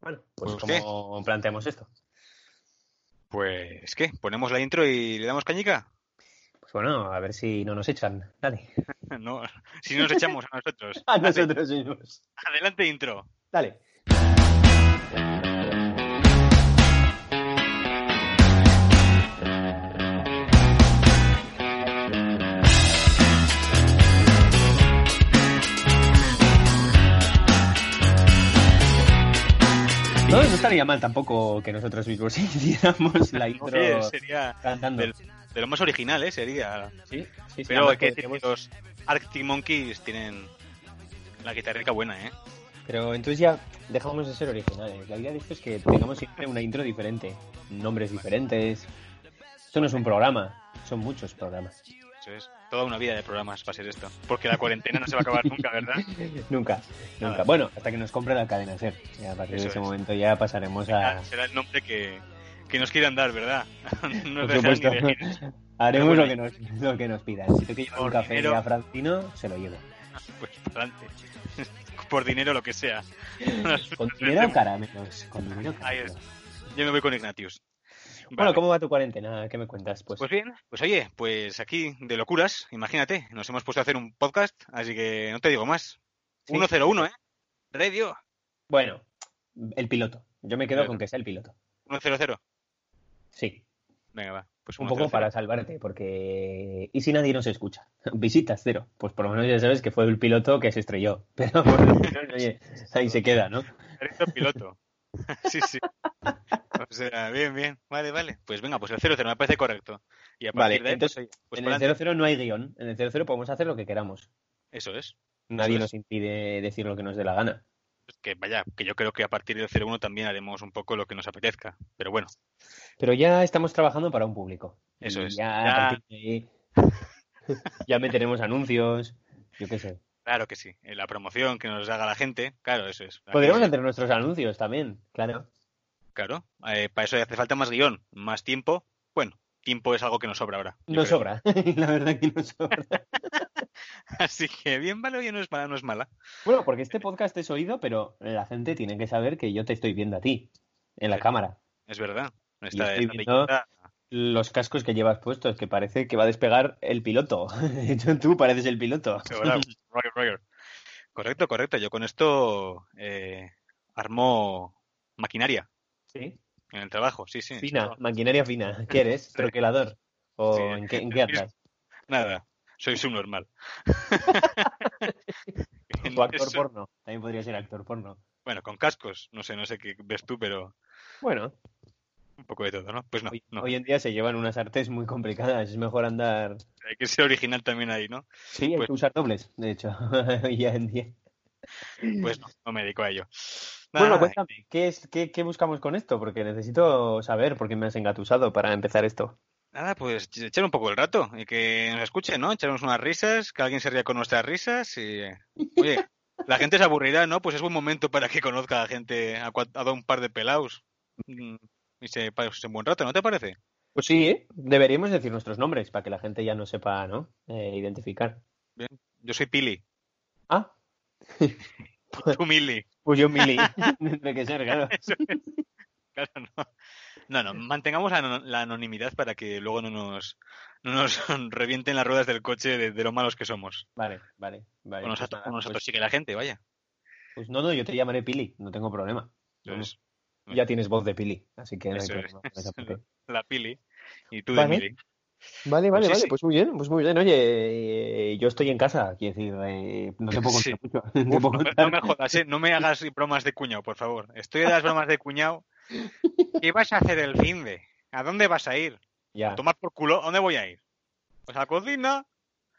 Bueno, pues, Pues, ¿qué? ¿cómo planteamos esto? Pues, ¿qué? ¿Ponemos la intro y le damos cañica? Pues bueno, a ver si no nos echan. Dale. No, si nos echamos a nosotros. A nosotros mismos. Adelante, intro. Dale. No, no estaría mal tampoco que nosotros mismos hiciéramos la intro Oye, sería cantando. del- de lo más original, ¿eh? Sería. Sí, sí, sí, Pero hay que decir que podríamos- los Arctic Monkeys tienen la guitarrica buena, ¿eh? Pero entonces ya dejamos de ser originales. La idea de esto es que tengamos siempre una intro diferente, nombres diferentes. Esto no es un programa, son muchos programas. Eso es. Toda una vida de programas va a ser esto. Porque la cuarentena no se va a acabar nunca, ¿verdad? nunca, nunca. Bueno, hasta que nos compre la cadena SER. Y a partir Eso de ese es. momento ya pasaremos a... Será el nombre que, que nos quieran dar, ¿verdad? No Por supuesto. ni. Haremos lo que, nos, lo que nos pidan. Si que llevar un café dinero. a Francino, se lo llevo. Pues para adelante. Por dinero, lo que sea. Con dinero o caramelos. Con dinero caramelos. Yo me voy con Ignatius. Bueno, Vale. ¿cómo va tu cuarentena? ¿Qué me cuentas? Pues, Pues bien, pues oye, pues aquí de locuras, imagínate, nos hemos puesto a hacer un podcast, así que no te digo más. Sí. 101, ¿eh? Radio, bueno, el piloto. Yo me quedo con que sea el piloto. 100. Sí, Venga, va. Pues un 100. poco para salvarte, porque... ¿Y si nadie nos escucha? Visitas cero. Pues por lo menos ya sabes que fue el piloto que se estrelló. Pero por lo menos, oye, ahí se queda, ¿no? Directo piloto. sí, sí. O sea, bien, bien. Vale, vale. Pues venga, pues el 00 me parece correcto. Y a Vale, de ahí, entonces, pues, pues en el adelante. 00 no hay guion. En el 00 podemos hacer lo que queramos. Eso es. Nadie Eso nos impide decir lo que nos dé la gana. Que vaya, que yo creo que a partir del 01 también haremos un poco lo que nos apetezca. Pero bueno, Pero ya estamos trabajando para un público. Eso Y es. Ya, Ya- a partir de ahí, ya meteremos anuncios, yo qué sé. Claro que sí. En la promoción que nos haga la gente, claro, eso es. Podríamos hacer nuestros anuncios también, claro. Claro, eh, para eso hace falta más guion, más tiempo. Bueno, tiempo es algo que nos sobra ahora. Nos sobra, la verdad que nos sobra. Así que bien, vale, oye, no es mala, no es mala. Bueno, porque este podcast es oído, pero la gente tiene que saber que yo te estoy viendo a ti, en la Sí. cámara. Es verdad. Estoy viendo- belleza- Los cascos que llevas puestos, que parece que va a despegar el piloto. Tú pareces el piloto. Roger, Roger, Roger. Correcto, correcto. Yo con esto eh, armo maquinaria Sí. en el trabajo, sí, sí. Fina, maquinaria fina. ¿Qué eres? ¿Troquelador? ¿O Sí. en qué, en qué andas? Nada, soy subnormal. O actor Eso- porno. También podría ser actor porno. Bueno, con cascos, no sé, no sé qué ves tú, pero Bueno, un poco de todo, ¿no? Pues no, hoy, no. hoy en día se llevan unas artes muy complicadas. Es mejor andar. Hay que ser original también ahí, ¿no? Sí, hay Pues- que usar dobles, de hecho, hoy en día. Pues no, no me dedico a ello. Nada, Bueno, cuéntame, ¿qué, es, qué, ¿qué buscamos con esto? Porque necesito saber por qué me has engatusado para empezar esto. Nada, pues echar un poco el rato y que nos escuchen, ¿no? Echarnos unas risas, que alguien se ría con nuestras risas y... Oye, la gente se aburrirá, ¿no? Pues es buen momento para que conozca a gente, a, a un par de pelados mm, y se pase un buen rato, ¿no te parece? Pues sí, ¿eh? deberíamos decir nuestros nombres para que la gente ya no sepa, ¿no? Eh, identificar. Yo soy Pili, Ah, tú Mili. pues yo Mili. Tendré que ser, claro. Es. Claro, no. No, no, mantengamos la, ano- la anonimidad para que luego no nos, no nos revienten las ruedas del coche de, de lo malos que somos. Vale, vale, vale. O nos, pues pues- la gente, vaya. Pues no, no, yo te llamaré Pili, no tengo problema. Entonces, Ya tienes voz de Pili, así que no hay problema. la Pili y tú Vale. de Mili. Vale, vale, Pues sí, vale, sí. pues muy bien, pues muy bien. Oye, eh, yo estoy en casa, quiero decir, eh, no te puedo Sí. mucho. Te Uf, puedo no, me, contar- no me jodas, ¿eh? No me hagas bromas de cuñado, por favor. Estoy de las bromas de cuñado. ¿Qué vas a hacer el fin de? ¿A dónde vas a ir? Ya, ¿A tomar por culo? ¿A dónde voy a ir? Pues a la cocina.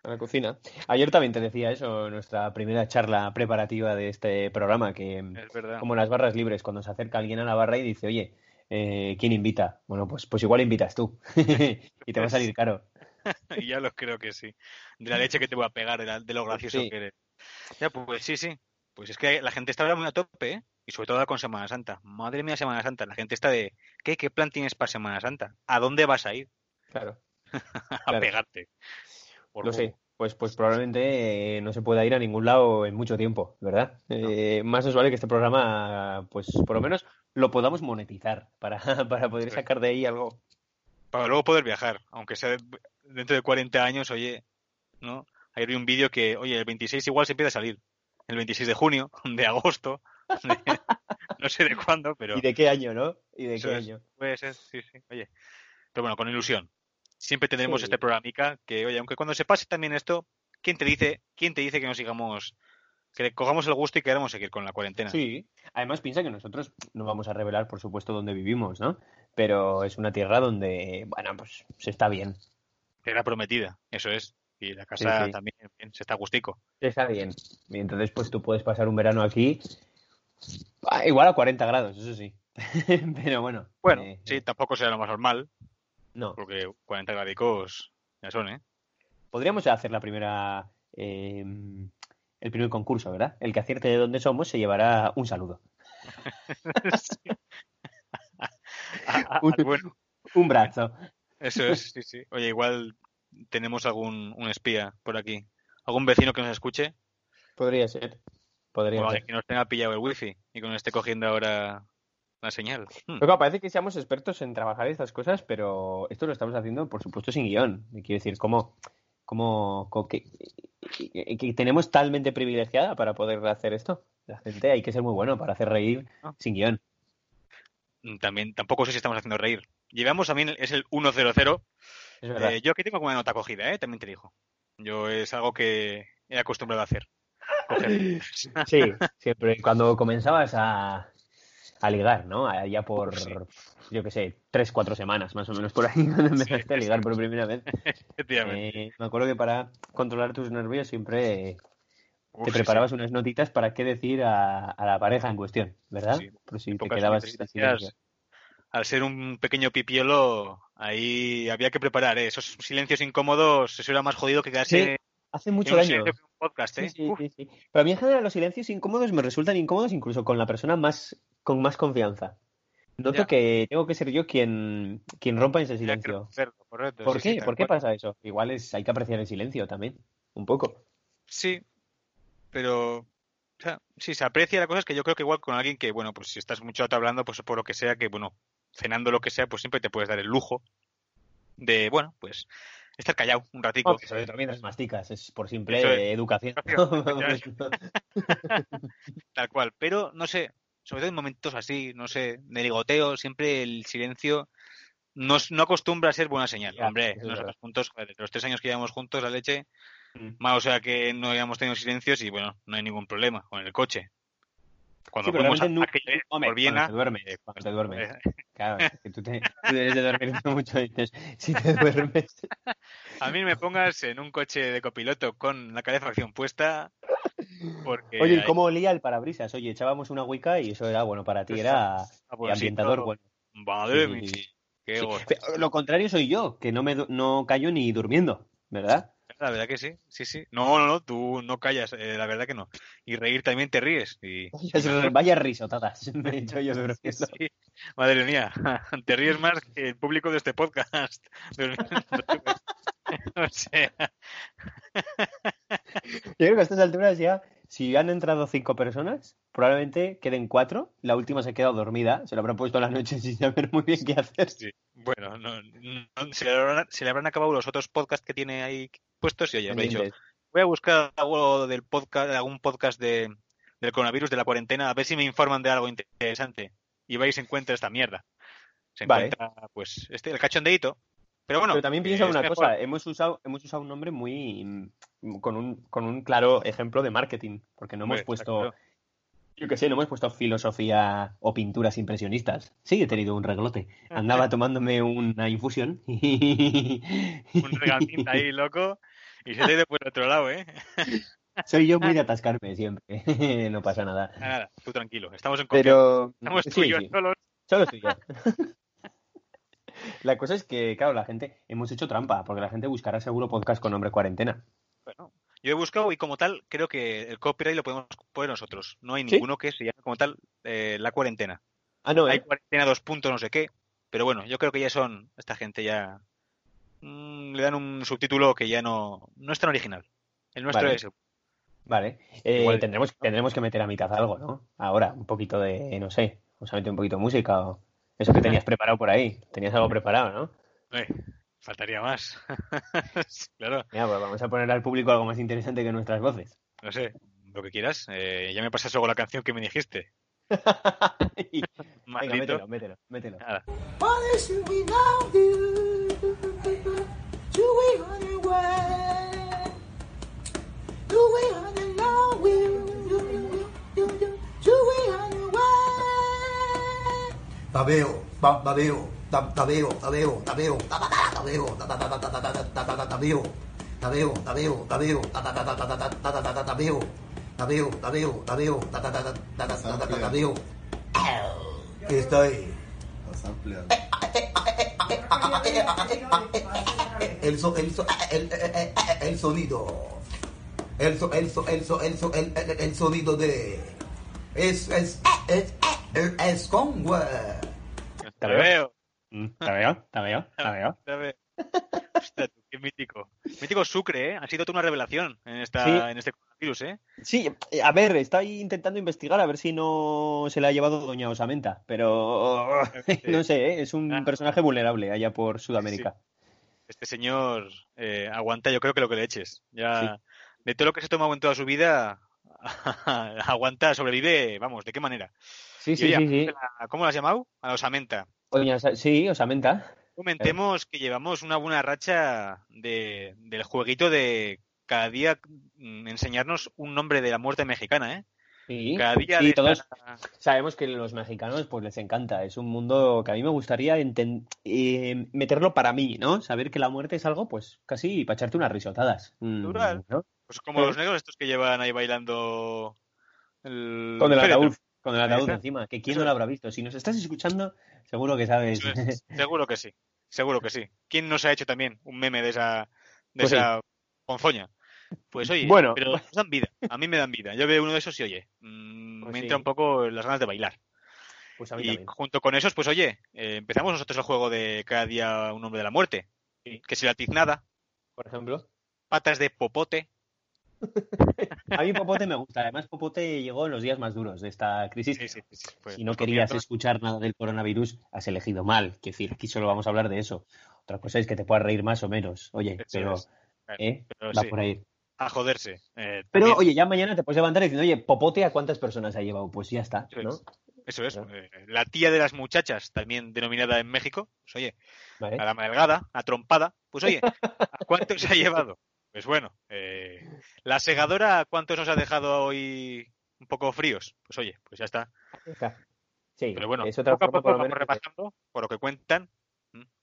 A la cocina. Ayer también te decía eso, nuestra primera charla preparativa de este programa, que Es verdad. como las barras libres, cuando se acerca alguien a la barra y dice, oye, eh, ¿quién invita? Bueno, pues, pues igual invitas tú. y te va a salir caro. Ya lo creo que sí. De la leche que te voy a pegar, de, la- de lo gracioso Sí. que eres. Ya, pues sí, sí. Pues es que la gente está ahora muy a tope, ¿eh? Y sobre todo con Semana Santa. Madre mía, Semana Santa. La gente está de, ¿qué? ¿Qué plan tienes para Semana Santa? ¿A dónde vas a ir? Claro. A Claro. pegarte. Por Lo sé. pues, pues probablemente eh, no se pueda ir a ningún lado en mucho tiempo, ¿verdad? Eh, más nos vale que este programa, pues por lo menos lo podamos monetizar para, para poder sacar de ahí algo. Para luego poder viajar, aunque sea dentro de 40 años, oye, ¿no? Ayer vi un vídeo que, oye, el 26 igual se empieza a salir. El 26 de junio, de agosto, no sé de cuándo, pero... ¿Y de qué año, no? ¿Y de qué año? Puede ser, sí, sí, oye. Pero bueno, con ilusión siempre tendremos este programica que, oye, aunque cuando se pase también esto, ¿quién te dice, quién te dice que no sigamos, que cojamos el gusto y queremos seguir con la cuarentena? Sí, además piensa que nosotros no vamos a revelar, por supuesto, dónde vivimos, ¿no? Pero es una tierra donde, bueno, pues se está bien. Era prometida, eso es. Y la casa también se está gustico. Se está bien. Y entonces, pues tú puedes pasar un verano aquí, ah, igual a 40 grados, eso sí. Pero bueno. Bueno, eh, sí, tampoco será lo más normal. No. Porque 40 gradicos ya son, ¿eh? Podríamos hacer la primera. Eh, el primer concurso, ¿verdad? El que acierte de dónde somos se llevará un saludo. un, un, brazo. Eso es, sí, sí. Oye, igual tenemos algún un espía por aquí. ¿Algún vecino que nos escuche? Podría ser. Podría ser. que nos tenga pillado el wifi y que nos esté cogiendo ahora una señal. Hmm. Pero parece que seamos expertos en trabajar estas cosas, pero esto lo estamos haciendo, por supuesto, sin guion. Quiero decir, ¿cómo, cómo, que, tenemos talmente privilegiada para poder hacer esto? La gente hay que ser muy bueno para hacer reír ah. sin guion. Mm, también, tampoco sé si estamos haciendo reír. Llevamos también, es el 1-0-0. Eh, yo aquí tengo como una nota cogida, ¿eh? también te digo. Yo es algo que he acostumbrado a hacer. Sí, siempre. Cuando comenzabas a, a ligar, ¿no? Allá por, yo qué sé, tres, cuatro semanas, más o menos por ahí, cuando empezaste a ligar por primera vez. Eh, me acuerdo que para controlar tus nervios siempre te preparabas unas notitas para qué decir a, la pareja en cuestión, ¿verdad? Por si te quedabas al ser un pequeño pipiolo, ahí había que preparar ¿eh? esos silencios incómodos, eso era más jodido que quedarse hace mucho daño. Podcast, ¿eh? sí, sí, sí, Pero a mí en general los silencios incómodos me resultan incómodos incluso con la persona más con más confianza. Noto que tengo que ser yo quien, quien rompa ese silencio. ¿Por qué? ¿Por qué pasa eso? Igual es, hay que apreciar el silencio también, un poco. Sí, pero o sea, sí, se aprecia la cosa es que yo creo que igual con alguien que, bueno, pues si estás mucho rato hablando, pues por lo que sea, que bueno, cenando lo que sea, pues siempre te puedes dar el lujo de, bueno, pues estar callado un ratico. Oh, también masticas, es por simple educación. Tal cual, pero no sé, sobre todo en momentos así, no sé, de ligoteo, siempre el silencio no, no acostumbra a ser buena señal. Hombre, los, puntos, los tres años que llevamos juntos, la leche, mm. más o sea que no habíamos tenido silencios y bueno, no hay ningún problema con el coche. Cuando fuimos a, por Viena... te duermes, cuando te duermes. Claro, que tú, te, tú debes de dormir mucho, dices, si te duermes... A mí me pongas en un coche de copiloto con la calefacción puesta, Oye, ¿y cómo olía el parabrisas? Oye, echábamos una Wicca y eso era, bueno, para ti era ambientador bueno. Madre mía, qué Lo contrario soy yo, que no me no callo ni durmiendo, ¿verdad? La verdad que sí, sí, sí. No, no, no, tú no callas, eh, la verdad que no. Y reír también te ríes. Y... Vaya risotadas, me he dicho yo Sí. Madre mía, te ríes más que el público de este podcast. o sea... Yo creo que a estas alturas ya, si han entrado cinco personas, probablemente queden cuatro. La última se ha quedado dormida, se lo habrán puesto a la noche sin saber muy bien qué hacer. Bueno, no, se, le habrán, acabado los otros podcasts que tiene ahí puestos y oye, dicho, voy a buscar algo del podcast, algún podcast de, del coronavirus, de la cuarentena, a ver si me informan de algo interesante. Y vais y encuentra esta mierda. Se encuentra, pues, este, el cachondeito, pero bueno. también piensa una cosa, hemos usado, hemos usado un nombre muy con un, con un claro ejemplo de marketing, porque no hemos puesto, yo qué sé, no hemos puesto filosofía o pinturas impresionistas. Sí, he tenido un reglote. Andaba tomándome una infusión un regalín ahí, loco, y se te ha ido por otro lado, ¿eh? Soy yo muy de atascarme siempre, no pasa nada. Nada, tú tranquilo, estamos en confianza. Pero... Estamos tú y yo solos. Solo estoy yo. La cosa es que, claro, la gente, hemos hecho trampa, porque la gente buscará seguro podcast con nombre cuarentena. Bueno, yo he buscado y como tal, creo que el copyright lo podemos poner nosotros. No hay ninguno que se llame como tal eh, la cuarentena. Ah, no, Hay ¿eh? cuarentena dos puntos, no sé qué. Pero bueno, yo creo que ya son, esta gente ya mm, le dan un subtítulo que ya no, no es tan original. El nuestro Vale. es. Vale. Eh, Igual- tendremos, tendremos que meter a mitad algo, ¿no? Ahora, un poquito de, no sé, vamos a meter un poquito de música o eso que tenías preparado por ahí. Tenías algo preparado, ¿no? Eh, faltaría más. claro, Mira, pues vamos a poner al público algo más interesante que nuestras voces. no sé, lo que quieras. Eh, ya me pasas luego la canción que me dijiste. Venga, mételo, mételo, mételo. Nada. Tabeo, tabeo, ta- tabeo, tabeo, tabeo, ta- ta- ta- tabeo, ta- ta- ta- ta- ta- ta- ta- ta- ta- ta- tabeo, tabeo, tabeo, tabeo, ta- ta- ta- ta- ta- ta- ta- ta- ta- ta- ta- tabeo, tabeo, tabeo, tabeo, ta- ta- ta- ta- ta- ta- ta- ta- ta- tabeo. Estoy. Estás ampliando. El, so- el, so- el, el, el sonido. El, so- el, so- el, so- el, so- el, el, el sonido de. Es. Es. Es. Es. Es con web. Te veo. veo. Mm, Te veo, te veo, te veo. te veo. Hostia, tú, qué mítico. Mítico Sucre, ¿eh? Ha sido toda una revelación en, esta, Sí. en este coronavirus, ¿eh? Sí, a ver, estoy intentando investigar a ver si no se la ha llevado Doña Osamenta, pero no sé, ¿eh? es un Ah. personaje vulnerable allá por Sudamérica. Este señor eh, aguanta, yo creo que lo que le eches. Ya, de todo lo que se ha tomado en toda su vida, aguanta, sobrevive, vamos, ¿de qué manera? Sí, sí, oye, sí, ¿Cómo lo has llamado? A la osamenta. Osa- sí, Osamenta. Comentemos que llevamos una buena racha de, del jueguito de cada día mm, enseñarnos un nombre de la muerte mexicana, ¿eh? Sí, Cada día sí, de todos sabemos que los mexicanos pues les encanta. Es un mundo que a mí me gustaría enten- eh, meterlo para mí, ¿no? Saber que la muerte es algo, pues casi para echarte unas risotadas. Mm, Natural. ¿no? Pues como Sí. los negros estos que llevan ahí bailando el Con el ataúd, con el ataúd encima. Que quién Eso no lo habrá visto. Si nos estás escuchando, seguro que sabes. Es. Seguro que sí. Seguro que sí. ¿Quién nos ha hecho también un meme de esa, de Pues sí. esa ponzoña? Pues oye, Bueno. pero nos dan vida. A mí me dan vida. Yo veo uno de esos y oye, mm, Pues me sí. entra un poco las ganas de bailar. Pues a mí Y también. junto con esos, pues oye, eh, empezamos nosotros el juego de cada día un hombre de la muerte. Que si la tiznada, Por ejemplo. patas de popote. A mí Popote me gusta. Además, Popote llegó en los días más duros de esta crisis. Sí, sí, sí, sí. Pues, si no querías escuchar nada del coronavirus, has elegido mal. Quiero decir, aquí solo vamos a hablar de eso. Otra cosa es que te puedas reír más o menos. Oye, pero, ¿eh? pero Va por ahí. a joderse. Eh, Pero, oye, ya mañana te puedes levantar diciendo, oye, Popote, ¿a cuántas personas ha llevado? Pues ya está, Eso ¿no? es. Eso es. Claro. eh, la tía de las muchachas, también denominada en México, pues oye, Vale. a la delgada, a trompada, pues oye, ¿a cuántos se ha llevado? Pues bueno, eh, la segadora, ¿a cuántos nos ha dejado hoy un poco fríos? Pues oye, pues ya está. Está. Sí, Pero bueno, es otra poco a poco por lo vamos repasando, por lo que cuentan.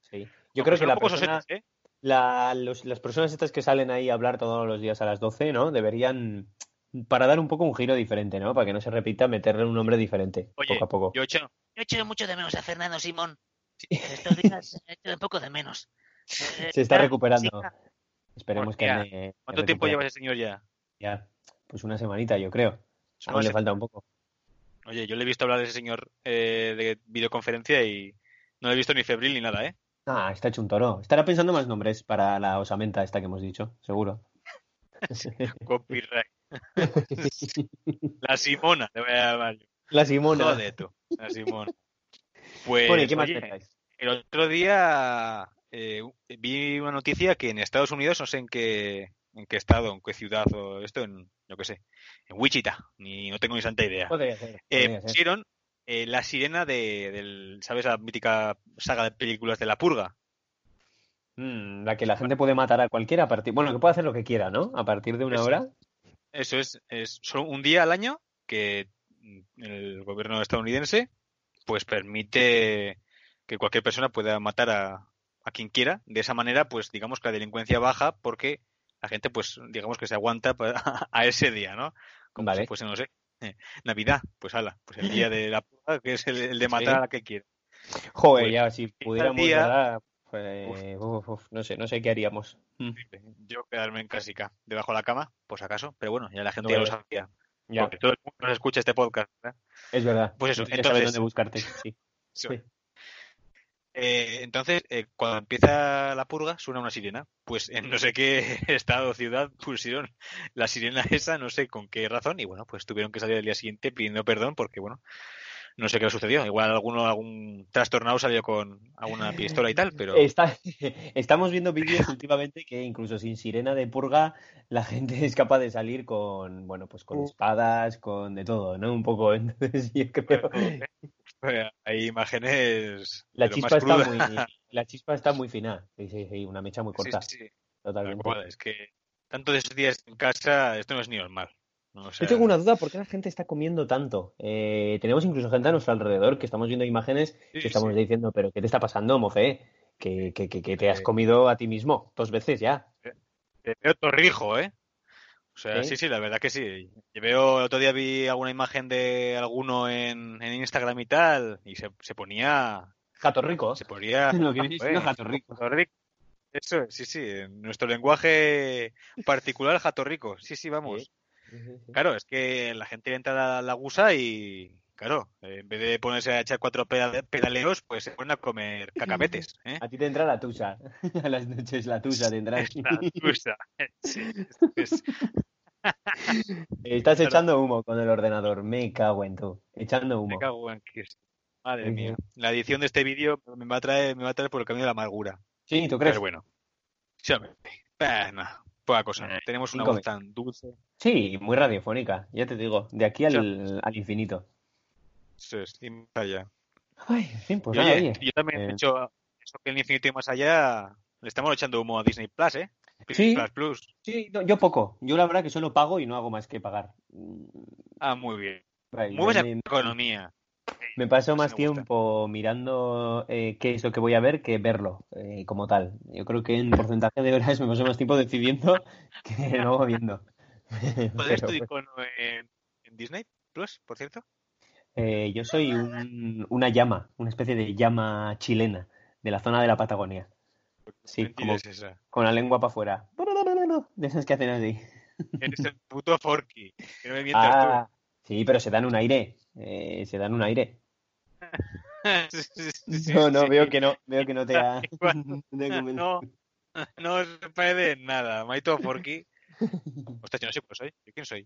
sí. Yo creo que la persona, sosetes, ¿eh? la- los- las personas estas que salen ahí a hablar todos los días a las 12, ¿no? Deberían, para dar un poco un giro diferente, ¿no? Para que no se repita, meterle un nombre diferente, Oye, poco a poco. yo echo, Yo echo mucho de menos a Fernando Simón. Estos días he hecho un poco de menos. Se está recuperando. Esperemos que ande- ¿Cuánto tiempo lleva ese señor ya? Ya, pues una semanita, yo creo. Aún va a le falta un poco. Oye, yo le he visto hablar de ese señor eh, de videoconferencia y no le he visto ni febril ni nada, ¿eh? Ah, está hecho un toro. Estará pensando más nombres para la osamenta esta que hemos dicho, seguro. Copyright. La Simona, te voy a llamar yo. La Simona. Joder, tú. La Simona. Pues, Bueno, ¿y qué más oye, el otro día eh, vi una noticia que en Estados Unidos, no sé en qué, en qué estado, en qué ciudad o esto, en, yo qué sé, en Wichita, ni no tengo ni santa idea. Podría ser, Eh, podría pusieron eh, la sirena de, del, ¿sabes? La mítica saga de películas de La Purga. Mm, la que la gente puede matar a cualquiera a partir... Bueno, que puede hacer lo que quiera, ¿no? A partir de una Eso hora. Eso es, es solo un día al año que mm, el gobierno estadounidense pues permite que cualquier persona pueda matar a, a quien quiera. De esa manera, pues digamos que la delincuencia baja porque la gente, pues digamos que se aguanta pa- a ese día, ¿no? Como Vale. si fuese, no sé, eh, Navidad, pues ala, pues el día de la purga, que es el, el de matar Sí. a la que quiera. Joder, Pues, ya, si pudiéramos, día-. Pues, uf, uf, no sé, no sé qué haríamos. Mm, Yo quedarme en casica, debajo de la cama, por si acaso, pero bueno, ya la gente No, ya lo sabía, Ya, porque todo el mundo nos escucha este podcast, ¿verdad? es verdad. Pues eso, Ya entonces- dónde buscarte, sí. Sí. Eh, entonces, eh, cuando empieza la purga, suena una sirena. Pues en no sé qué estado o ciudad pusieron la sirena esa, no sé con qué razón, y bueno, pues tuvieron que salir al día siguiente pidiendo perdón porque, bueno, no sé qué le sucedió. Igual alguno, algún trastornado salió con alguna pistola y tal, pero... Está- estamos viendo vídeos últimamente que incluso sin sirena de purga la gente es capaz de salir con, bueno, pues con espadas, con de todo, ¿no? Un poco. Entonces yo creo Hay imágenes la chispa más está muy, la chispa está muy fina. Sí, sí, sí, una mecha muy corta, sí, sí, tal totalmente. cual. Es que tanto de esos días en casa, esto no es ni normal. ¿No? O sea, Yo tengo una duda, ¿por qué la gente está comiendo tanto? Eh, tenemos incluso gente a nuestro alrededor que estamos viendo imágenes sí, que estamos sí. diciendo, pero ¿qué te está pasando, mofe? Que, que, que, que te has Eh. comido a ti mismo dos veces ya. Te veo torrijo, ¿eh? O sea, ¿Sí? sí, sí, la verdad que sí. Yo veo, el otro día vi alguna imagen de alguno en, en Instagram y tal, y se, se ponía, Gato rico. se ponía, Lo que viene siendo Joder, gato rico. Jatorrico. Eso, es, sí, sí, en nuestro lenguaje particular, jatorrico. Sí, sí, vamos. Claro, es que la gente entra a la gusa y, claro, en vez de ponerse a echar cuatro peda- pedaleos, pues se ponen a comer cacabetes, ¿eh? A ti te entra la tusa. A las noches la tusa te entra. La. Sí, es- Estás Claro. echando humo con el ordenador. Me cago en tú. Echando Me humo. cago en que Madre mía. La edición de este vídeo me va a traer, me va a traer por el camino de la amargura. Sí, ¿tú crees? Pero bueno. Sí. Eh, no, poca cosa. Eh, Tenemos una cinco voz tan dulce. Sí, muy radiofónica. Ya te digo. De aquí al, al infinito. Y más allá. Ay, fin, pues Y nada, oye, oye. yo también eh, he hecho eso que el infinito y más allá le estamos echando humo a Disney Plus, ¿eh? Sí. Plus Plus. Sí, no, yo poco. Yo la verdad que solo pago y no hago más que pagar. Ah, muy bien. buena me, economía. Me paso Eso más me tiempo mirando eh, qué es lo que voy a ver que verlo eh, como tal. Yo creo que en porcentaje de horas me paso más tiempo decidiendo que luego viendo. ¿Podrías Pero, tu icono en, en Disney Plus, por cierto? eh, yo soy un- una llama, una especie de llama chilena de la zona de la Patagonia. Sí, Mentira como es esa. con la lengua para afuera. De esas que hacen así. Eres el puto Forky. Que no me mientas Ah, sí, pero se dan un aire. eh, se dan un aire. Sí, sí, sí, No, no, sí. veo que no, veo que no te ha... No. No, se en nada. Maito Forky. Ostras, yo no sé cuál soy. ¿Yo quién soy?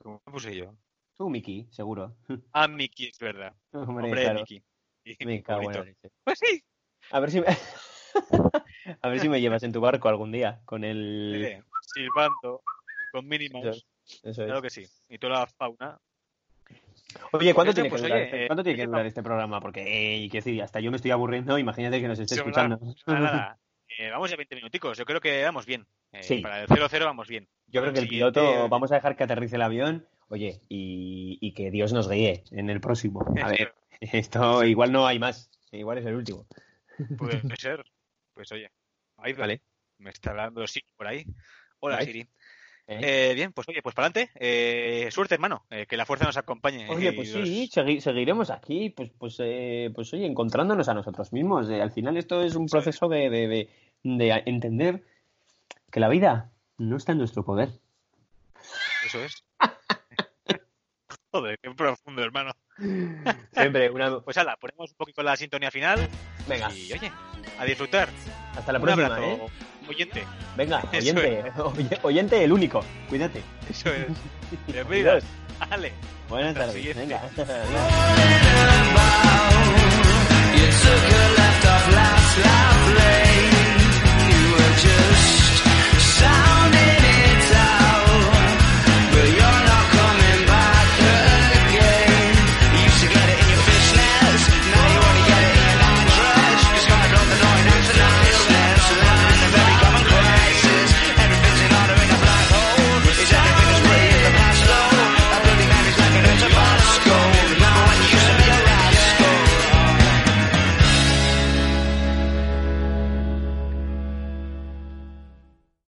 ¿Cómo me puse yo? Tú, Miki, seguro. Ah, Mickey, es verdad. Hombre, Hombre, claro. Mickey. Y Me cago en. Pues sí. A ver si me... A ver si me llevas en tu barco algún día con el... eh, silbando. Con mínimos. Eso Eso es. Claro que sí. Y toda la fauna. Oye, ¿cuánto tiene que pues, durar, oye, este, eh, ¿cuánto tiene que ¿qué durar este programa? Porque, eh, quiero decir, hasta yo me estoy aburriendo, imagínate que nos esté escuchando. Nada, nada. Eh, vamos a 20 minuticos. Yo creo que vamos bien. Eh, Sí. Para el 0-0 vamos bien. Yo creo que el piloto, vamos a dejar que aterrice el avión, oye, y, y que Dios nos guíe en el próximo. A ver, esto igual no hay más, igual es el último. Puede ser. Pues oye. Ahí Vale. Me está hablando Siri por ahí. Hola. Siri. ¿Eh? Bien, pues oye, pues para adelante. Eh, suerte, hermano. Eh, que la fuerza nos acompañe. Oye, pues los- sí, segui- seguiremos aquí, pues, pues, eh, pues oye, encontrándonos a nosotros mismos. Eh, al final esto es un Sí. proceso de, de, de, entender que la vida no está en nuestro poder. Eso es. Joder, qué profundo, hermano. Siempre, una... Pues ala, ponemos un poquito la sintonía final. Venga, Y oye, a disfrutar. hasta la un próxima, abrazo, ¿eh? Oyente. Venga, oyente, oye- oyente el único, cuídate. Eso es. Bienvenidos. Dale. Buenas tardes, venga.